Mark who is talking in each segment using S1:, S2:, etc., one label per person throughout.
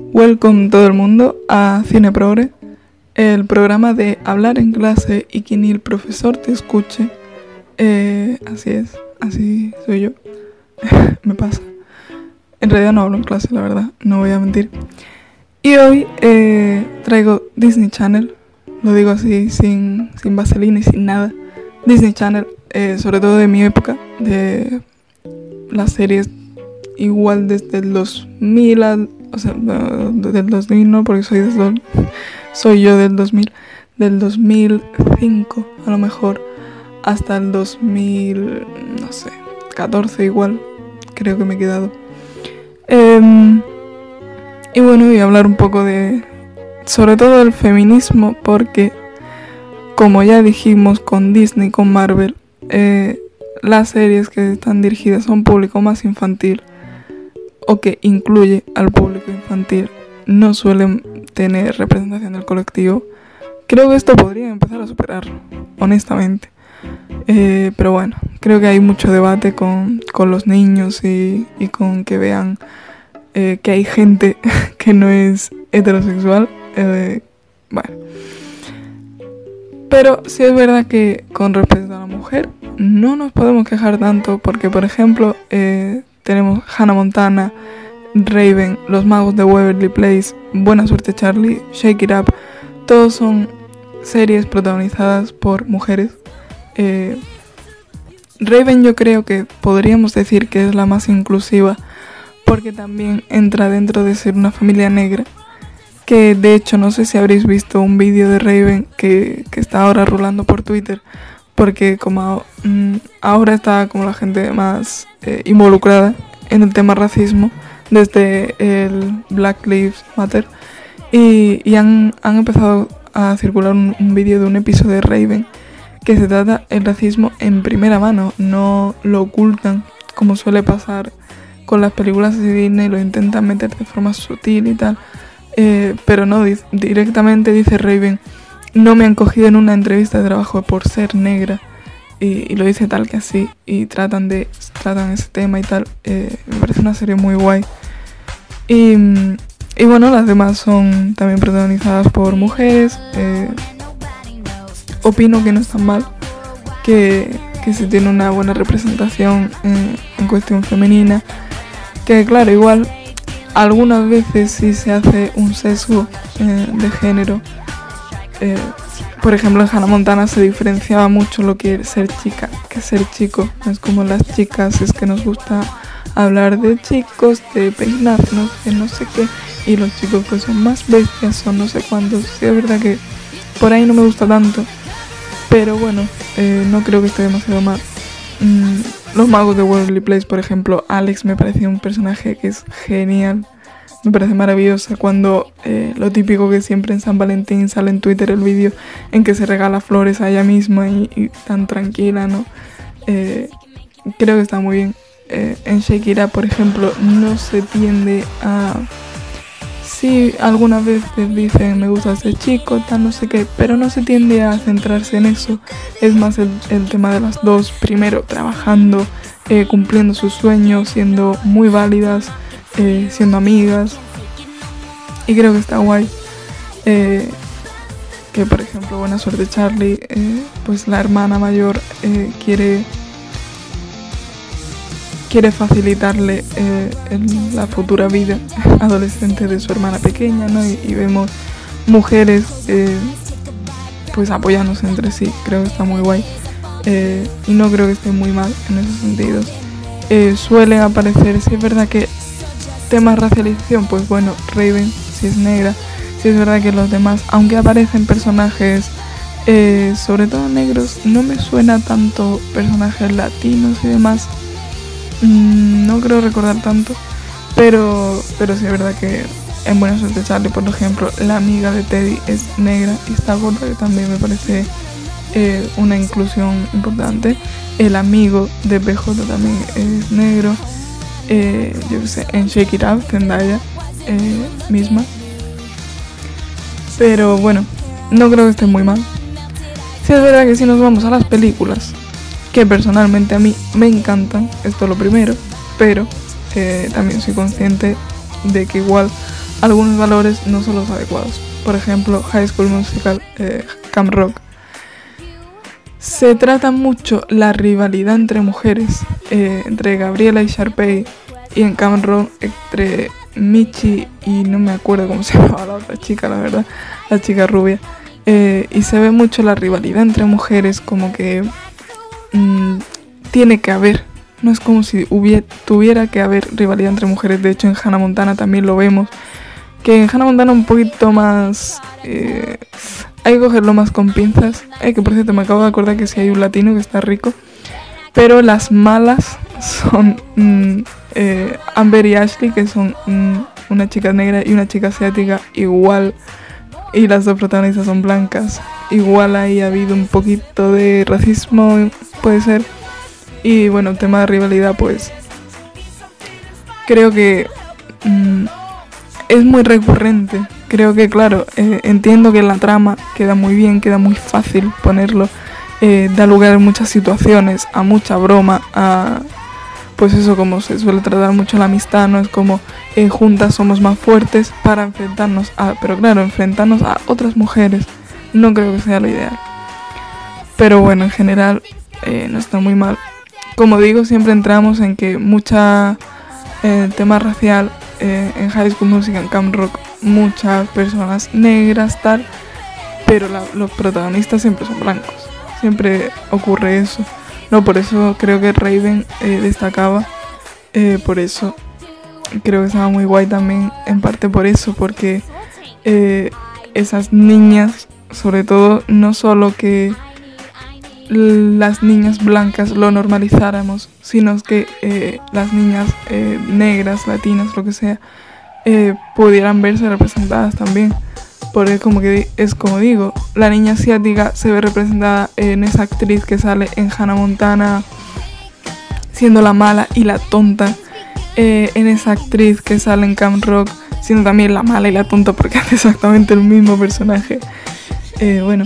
S1: Welcome todo el mundo a Cine Progre, el programa de hablar en clase y que ni el profesor te escuche. Eh, así es, así soy yo. Me pasa. En realidad no hablo en clase, la verdad, no voy a mentir. Y hoy eh, traigo Disney Channel, lo digo así, sin, sin vaselina y sin nada. Disney Channel, eh, sobre todo de mi época, de las series igual desde el 2000 al, o sea, del 2000 no, porque soy, desde, soy yo del 2000, del 2005 a lo mejor hasta el 2000, no sé, 14 igual, creo que me he quedado. Em, y bueno, a hablar un poco de, sobre todo del feminismo, porque como ya dijimos con Disney, con Marvel, eh, las series que están dirigidas a un público más infantil o que incluye al público infantil no suelen tener representación del colectivo, creo que esto podría empezar a superarlo, honestamente. Eh, pero bueno, creo que hay mucho debate con, los niños y, con que vean eh, que hay gente que no es heterosexual. Eh, bueno. Pero sí es verdad que con respecto a la mujer no nos podemos quejar tanto porque, por ejemplo, tenemos Hannah Montana, Raven, Los Magos de Waverly Place, Buena Suerte Charlie, Shake It Up. Todos son series protagonizadas por mujeres. Eh, Raven yo creo que podríamos decir que es la más inclusiva porque también entra dentro de ser una familia negra. Que de hecho no sé si habréis visto un vídeo de Raven que, está ahora rolando por Twitter porque como mm, ahora está como la gente más eh, involucrada en el tema racismo desde el Black Lives Matter y, han, empezado a circular un, vídeo de un episodio de Raven que se trata el racismo en primera mano, no lo ocultan como suele pasar con las películas de Disney, lo intentan meter de forma sutil y tal, eh, pero no, directamente dice Raven, no me han cogido en una entrevista de trabajo por ser negra. Y, lo dice tal que así y tratan de tratan ese tema y tal. Eh, me parece una serie muy guay. Y, y, bueno las demás son también protagonizadas por mujeres. Eh, opino que no están mal que, que se tiene una buena representación en, cuestión femenina. Que claro igual algunas veces sí se hace un sesgo eh, de género por ejemplo, en Hannah Montana se diferenciaba mucho lo que es ser chica que ser chico. Es como las chicas, es que nos gusta hablar de chicos, de peinarnos, de no sé qué. Y los chicos que son más bestias son no sé cuántos. Sí, es verdad que por ahí no me gusta tanto. Pero bueno, eh, no creo que esté demasiado mal. Mm, los magos de Worldly Place, por ejemplo, Alex me parecía un personaje que es genial me parece maravillosa cuando eh, lo típico que siempre en San Valentín sale en Twitter el vídeo en que se regala flores a ella misma y, tan tranquila, ¿no? Eh, creo que está muy bien. Eh, en Shakira, por ejemplo, no se tiende a... Sí, algunas veces dicen me gusta ese chico, tal, no sé qué, pero no se tiende a centrarse en eso. Es más el, el tema de las dos, primero trabajando, cumpliendo sus sueños, siendo muy válidas eh, siendo amigas. Y creo que está guay. Eh, que por ejemplo, buena suerte Charlie, eh, pues la hermana mayor quiere quiere facilitarle la futura vida adolescente de su hermana pequeña, ¿no? Y, vemos mujeres pues apoyándose entre sí, creo que está muy guay. y no creo que esté muy mal en esos sentidos. suelen aparecer, sí es verdad que Tema racialización, pues bueno, Raven si es negra, si es verdad que los demás, aunque aparecen personajes, eh, sobre todo negros, no me suena tanto personajes latinos y demás. Mm, no creo recordar tanto, pero, pero sí es verdad que en Buena Suerte Charlie, por ejemplo, la amiga de Teddy es negra y está gorda, que también me parece eh, una inclusión importante. El amigo de BJ también es negro eh, yo sé, en Shake It Up, Zendaya eh, misma. Pero bueno, no creo que esté muy mal. Si es verdad que si nos vamos a las películas, que personalmente a mí me encantan, esto es lo primero, pero eh, también soy consciente de que igual algunos valores no son los adecuados. Por ejemplo, High School Musical, eh, Camp Rock. Se trata mucho la rivalidad entre mujeres, eh, entre Gabriela y Sharpay, y en Camp Rock entre Michi y no me acuerdo cómo se llamaba la otra chica, la verdad, la chica rubia. Eh, y se ve mucho la rivalidad entre mujeres, como que mm, tiene que haber. No es como si hubiera, tuviera que haber rivalidad entre mujeres. De hecho, en Hannah Montana también lo vemos. Que en Hannah Montana un poquito más... Eh, hay que cogerlo más con pinzas. Eh, que por cierto, me acabo de acordar que si hay un latino que está rico. Pero las malas son mm, eh, Amber y Ashley, que son una chica negra y una chica asiática igual. Y las dos protagonistas son blancas. Igual ahí ha habido un poquito de racismo, puede ser. Y bueno, tema de rivalidad, pues creo que mm, es muy recurrente. Creo que, claro, eh, entiendo que la trama queda muy bien, queda muy fácil ponerlo. Eh, da lugar a muchas situaciones, a mucha broma, a pues eso como se suele tratar mucho la amistad, no es como eh, juntas somos más fuertes para enfrentarnos a, pero claro, enfrentarnos a otras mujeres no creo que sea lo ideal. Pero bueno, en general no está muy mal como digo, siempre entramos en que mucha eh, tema racial eh, en High School Music, en Camp Rock, muchas personas negras, tal, pero los protagonistas siempre son blancos. Siempre ocurre eso. No, por eso creo que Raven eh, destacaba. por eso creo que estaba muy guay también, en parte por eso, porque esas niñas, sobre todo, no solo que las niñas blancas lo normalizáramos, sino que eh, las niñas eh, negras, latinas, lo que sea, eh, pudieran verse representadas también. Porque como que es como digo, la niña asiática se ve representada en esa actriz que sale en Hannah Montana siendo la mala y la tonta. en esa actriz que sale en Camp Rock siendo también la mala y la tonta porque hace exactamente el mismo personaje. bueno,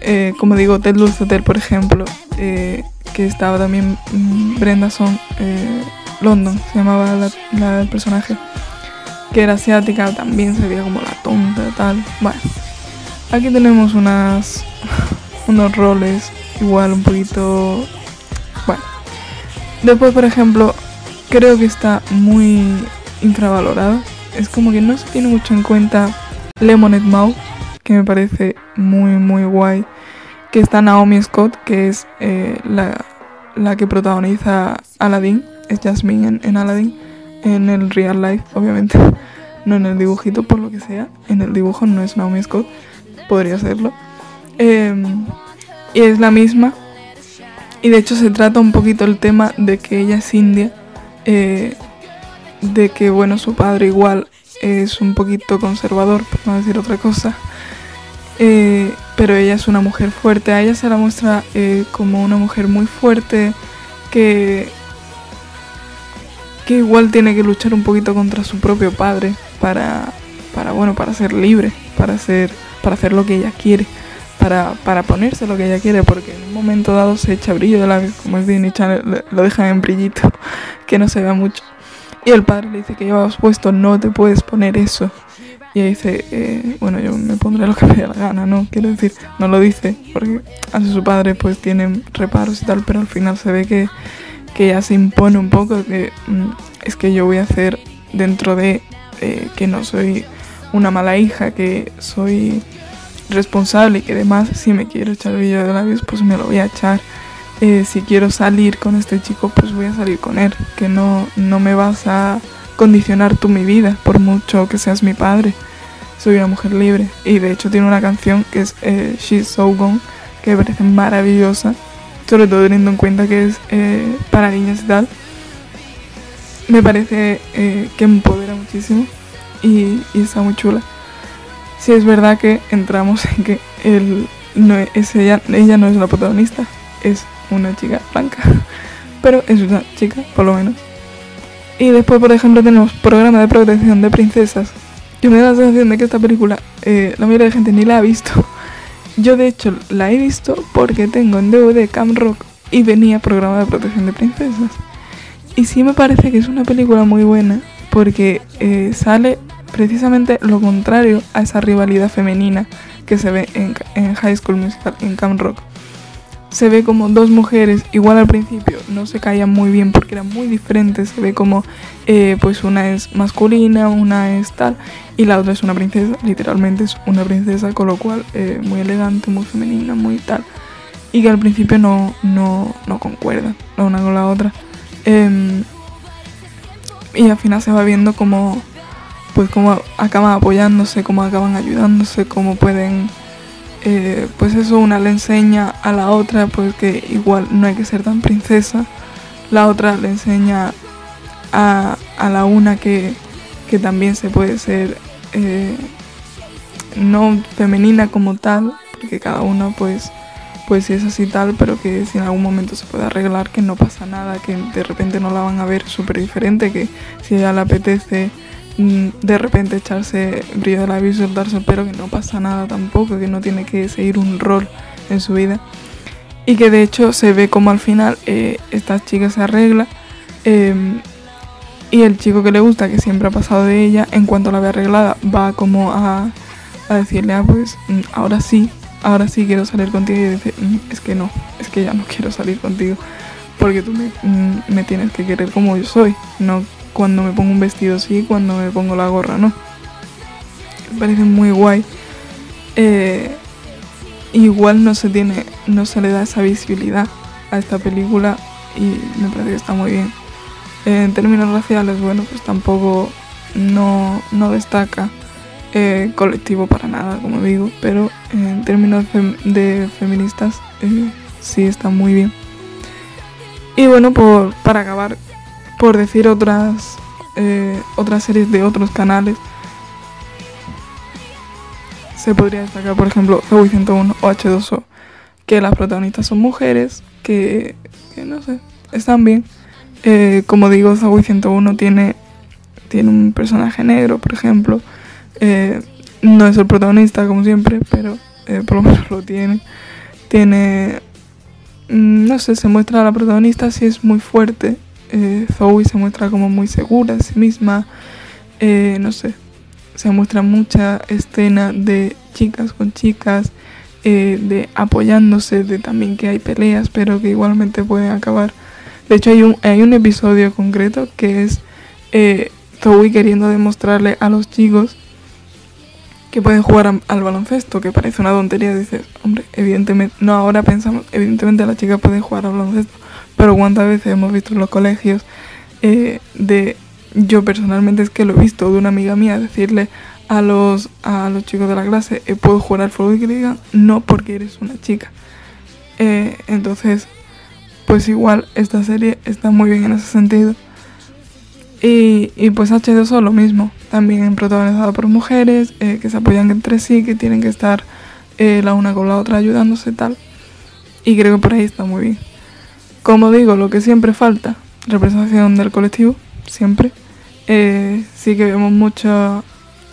S1: eh, como digo, Ted Hotel, por ejemplo, eh, que estaba también mm, Brenda Son, eh, London, se llamaba la, el personaje, que era asiática, también se veía como la tonta, tal. Bueno, aquí tenemos unas, unos roles igual un poquito... Bueno, después, por ejemplo, creo que está muy infravalorado. Es como que no se tiene mucho en cuenta Lemonade Mouth que me parece muy, muy guay. Que está Naomi Scott, que es eh, la, que protagoniza Aladdin, es Jasmine en, Aladdin, en el real life, obviamente, no en el dibujito, por lo que sea. En el dibujo no es Naomi Scott, podría serlo. Em, y es la misma. Y de hecho se trata un poquito el tema de que ella es india. Eh, de que bueno, su padre igual es un poquito conservador, por no decir otra cosa. Eh, pero ella es una mujer fuerte. A ella se la muestra eh, como una mujer muy fuerte que, que igual tiene que luchar un poquito contra su propio padre para, para bueno, para ser libre, para hacer, para hacer lo que ella quiere. Para, para ponerse lo que ella quiere, porque en un momento dado se echa brillo de la como es Disney Channel, lo dejan en brillito, que no se vea mucho. Y el padre le dice que llevas puesto, no te puedes poner eso. Y ella dice, eh, bueno, yo me pondré lo que me dé la gana, ¿no? Quiero decir, no lo dice, porque hace su padre pues tiene reparos y tal, pero al final se ve que, que ella se impone un poco, que mm, es que yo voy a hacer dentro de eh, que no soy una mala hija, que soy responsable y que además si me quiero echar el de labios pues me lo voy a echar. Eh, si quiero salir con este chico pues voy a salir con él, que no, no me vas a condicionar tú mi vida, por mucho que seas mi padre. Soy una mujer libre. Y de hecho tiene una canción que es eh, She's So Gone, que me parece maravillosa, sobre todo teniendo en cuenta que es eh, para niñas y tal. Me parece eh, que empodera muchísimo y, está muy chula. Si es verdad que entramos en que él no es ella, ella no es la protagonista, es una chica blanca, pero es una chica por lo menos. Y después, por ejemplo, tenemos programa de protección de princesas. Yo me da la sensación de que esta película eh, la mayoría de gente ni la ha visto. Yo de hecho la he visto porque tengo en DVD Cam Rock y venía programa de protección de princesas. Y sí me parece que es una película muy buena porque eh, sale precisamente lo contrario a esa rivalidad femenina que se ve en, en High School Musical, en Camp Rock. Se ve como dos mujeres, igual al principio, no se caían muy bien porque eran muy diferentes. Se ve como, eh, pues una es masculina, una es tal, y la otra es una princesa, literalmente es una princesa, con lo cual eh, muy elegante, muy femenina, muy tal. Y que al principio no, no, no concuerdan la una con la otra. Em, y al final se va viendo como pues cómo acaban apoyándose, cómo acaban ayudándose, cómo pueden, eh, pues eso una le enseña a la otra, pues que igual no hay que ser tan princesa, la otra le enseña a, la una que, también se puede ser eh, no femenina como tal, porque cada una pues pues si es así tal, pero que si en algún momento se puede arreglar, que no pasa nada, que de repente no la van a ver súper diferente, que si a ella le apetece de repente echarse brillo de la y soltarse el pelo, que no pasa nada tampoco, que no tiene que seguir un rol en su vida. Y que de hecho se ve como al final eh, esta chica se arregla em, y el chico que le gusta, que siempre ha pasado de ella, en cuanto la ve arreglada, va como a, a decirle, ah, pues mm, ahora sí, ahora sí quiero salir contigo y dice, mm, es que no, es que ya no quiero salir contigo porque tú mm, me, tienes que querer como yo soy, no cuando me pongo un vestido sí, cuando me pongo la gorra no. Me parece muy guay. Eh, igual no se tiene, no se le da esa visibilidad a esta película y me parece que está muy bien. en términos raciales, bueno, pues tampoco no, no destaca eh, colectivo para nada, como digo, pero en términos de feministas eh, sí está muy bien. Y bueno, por, para acabar, por decir otras, eh, otras series de otros canales, se podría destacar, por ejemplo, Zoe 101 o H2O, que las protagonistas son mujeres, que, no sé, están bien. como digo, Zoe 101 tiene, tiene un personaje negro, por ejemplo, eh, no es el protagonista, como siempre, pero eh, por lo menos lo tiene. Tiene. Mm, no sé, se muestra a la protagonista si es muy fuerte. Eh, Zoe se muestra como muy segura de sí misma. Eh, no sé. Se muestra mucha escena de chicas con chicas. de apoyándose, de también que hay peleas, pero que igualmente pueden acabar. De hecho, hay un, hay un episodio concreto que es Zoe queriendo demostrarle a los chicos que pueden jugar al baloncesto, que parece una tontería, dices, hombre, evidentemente, no ahora pensamos, evidentemente la chica puede jugar al baloncesto, pero cuántas veces hemos visto en los colegios eh, de, yo personalmente es que lo he visto de una amiga mía decirle a los, a los chicos de la clase, eh, puedo jugar al fútbol y que le digan, no porque eres una chica. Eh, entonces, pues igual esta serie está muy bien en ese sentido. Y, y pues H2O lo mismo, también protagonizado por mujeres que se apoyan entre sí, que tienen que estar la una con la otra ayudándose tal. Y creo que por ahí está muy bien. Como digo, lo que siempre falta, representación del colectivo, siempre. Eh, sí que vemos mucho,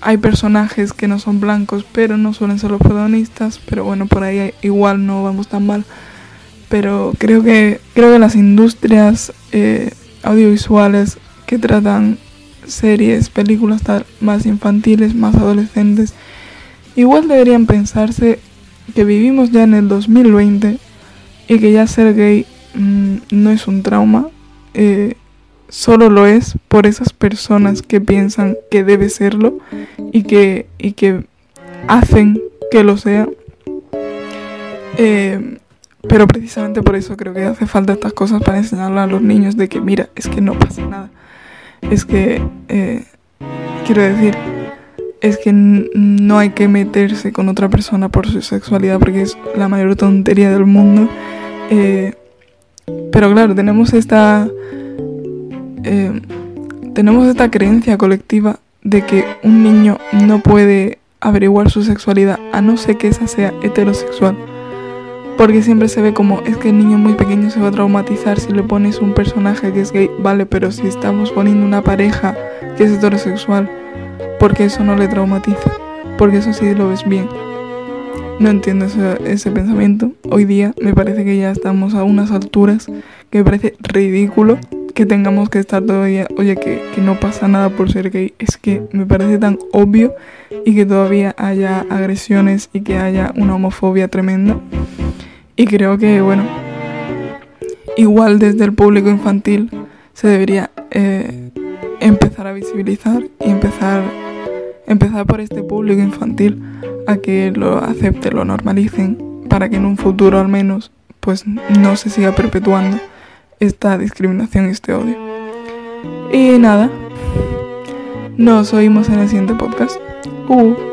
S1: hay personajes que no son blancos, pero no suelen ser los protagonistas, pero bueno, por ahí igual no vamos tan mal. Pero creo que, creo que las industrias audiovisuales que tratan series, películas más infantiles, más adolescentes, igual deberían pensarse que vivimos ya en el 2020 y que ya ser gay mm, no es un trauma, eh, solo lo es por esas personas que piensan que debe serlo y que, y que hacen que lo sea. Eh, pero precisamente por eso creo que hace falta estas cosas para enseñarle a los niños de que mira, es que no pasa nada es que, eh, quiero decir, es que no hay que meterse con otra persona por su sexualidad porque es la mayor tontería del mundo. Pero claro, tenemos esta... Eh, tenemos esta creencia colectiva de que un niño no puede averiguar su sexualidad a no ser que esa sea heterosexual. Porque siempre se ve como es que el niño muy pequeño se va a traumatizar si le pones un personaje que es gay, vale, pero si estamos poniendo una pareja que es heterosexual, porque eso no le traumatiza, porque eso sí lo ves bien. No entiendo ese, pensamiento. Hoy día me parece que ya estamos a unas alturas que me parece ridículo que tengamos que estar todavía, oye, que, que no pasa nada por ser gay, es que me parece tan obvio y que todavía haya agresiones y que haya una homofobia tremenda. Y creo que, bueno, igual desde el público infantil se debería eh, empezar a visibilizar y empezar, empezar por este público infantil a que lo acepte, lo normalicen, para que en un futuro al menos pues no se siga perpetuando esta discriminación y este odio. Y nada, nos oímos en el siguiente podcast. Uh.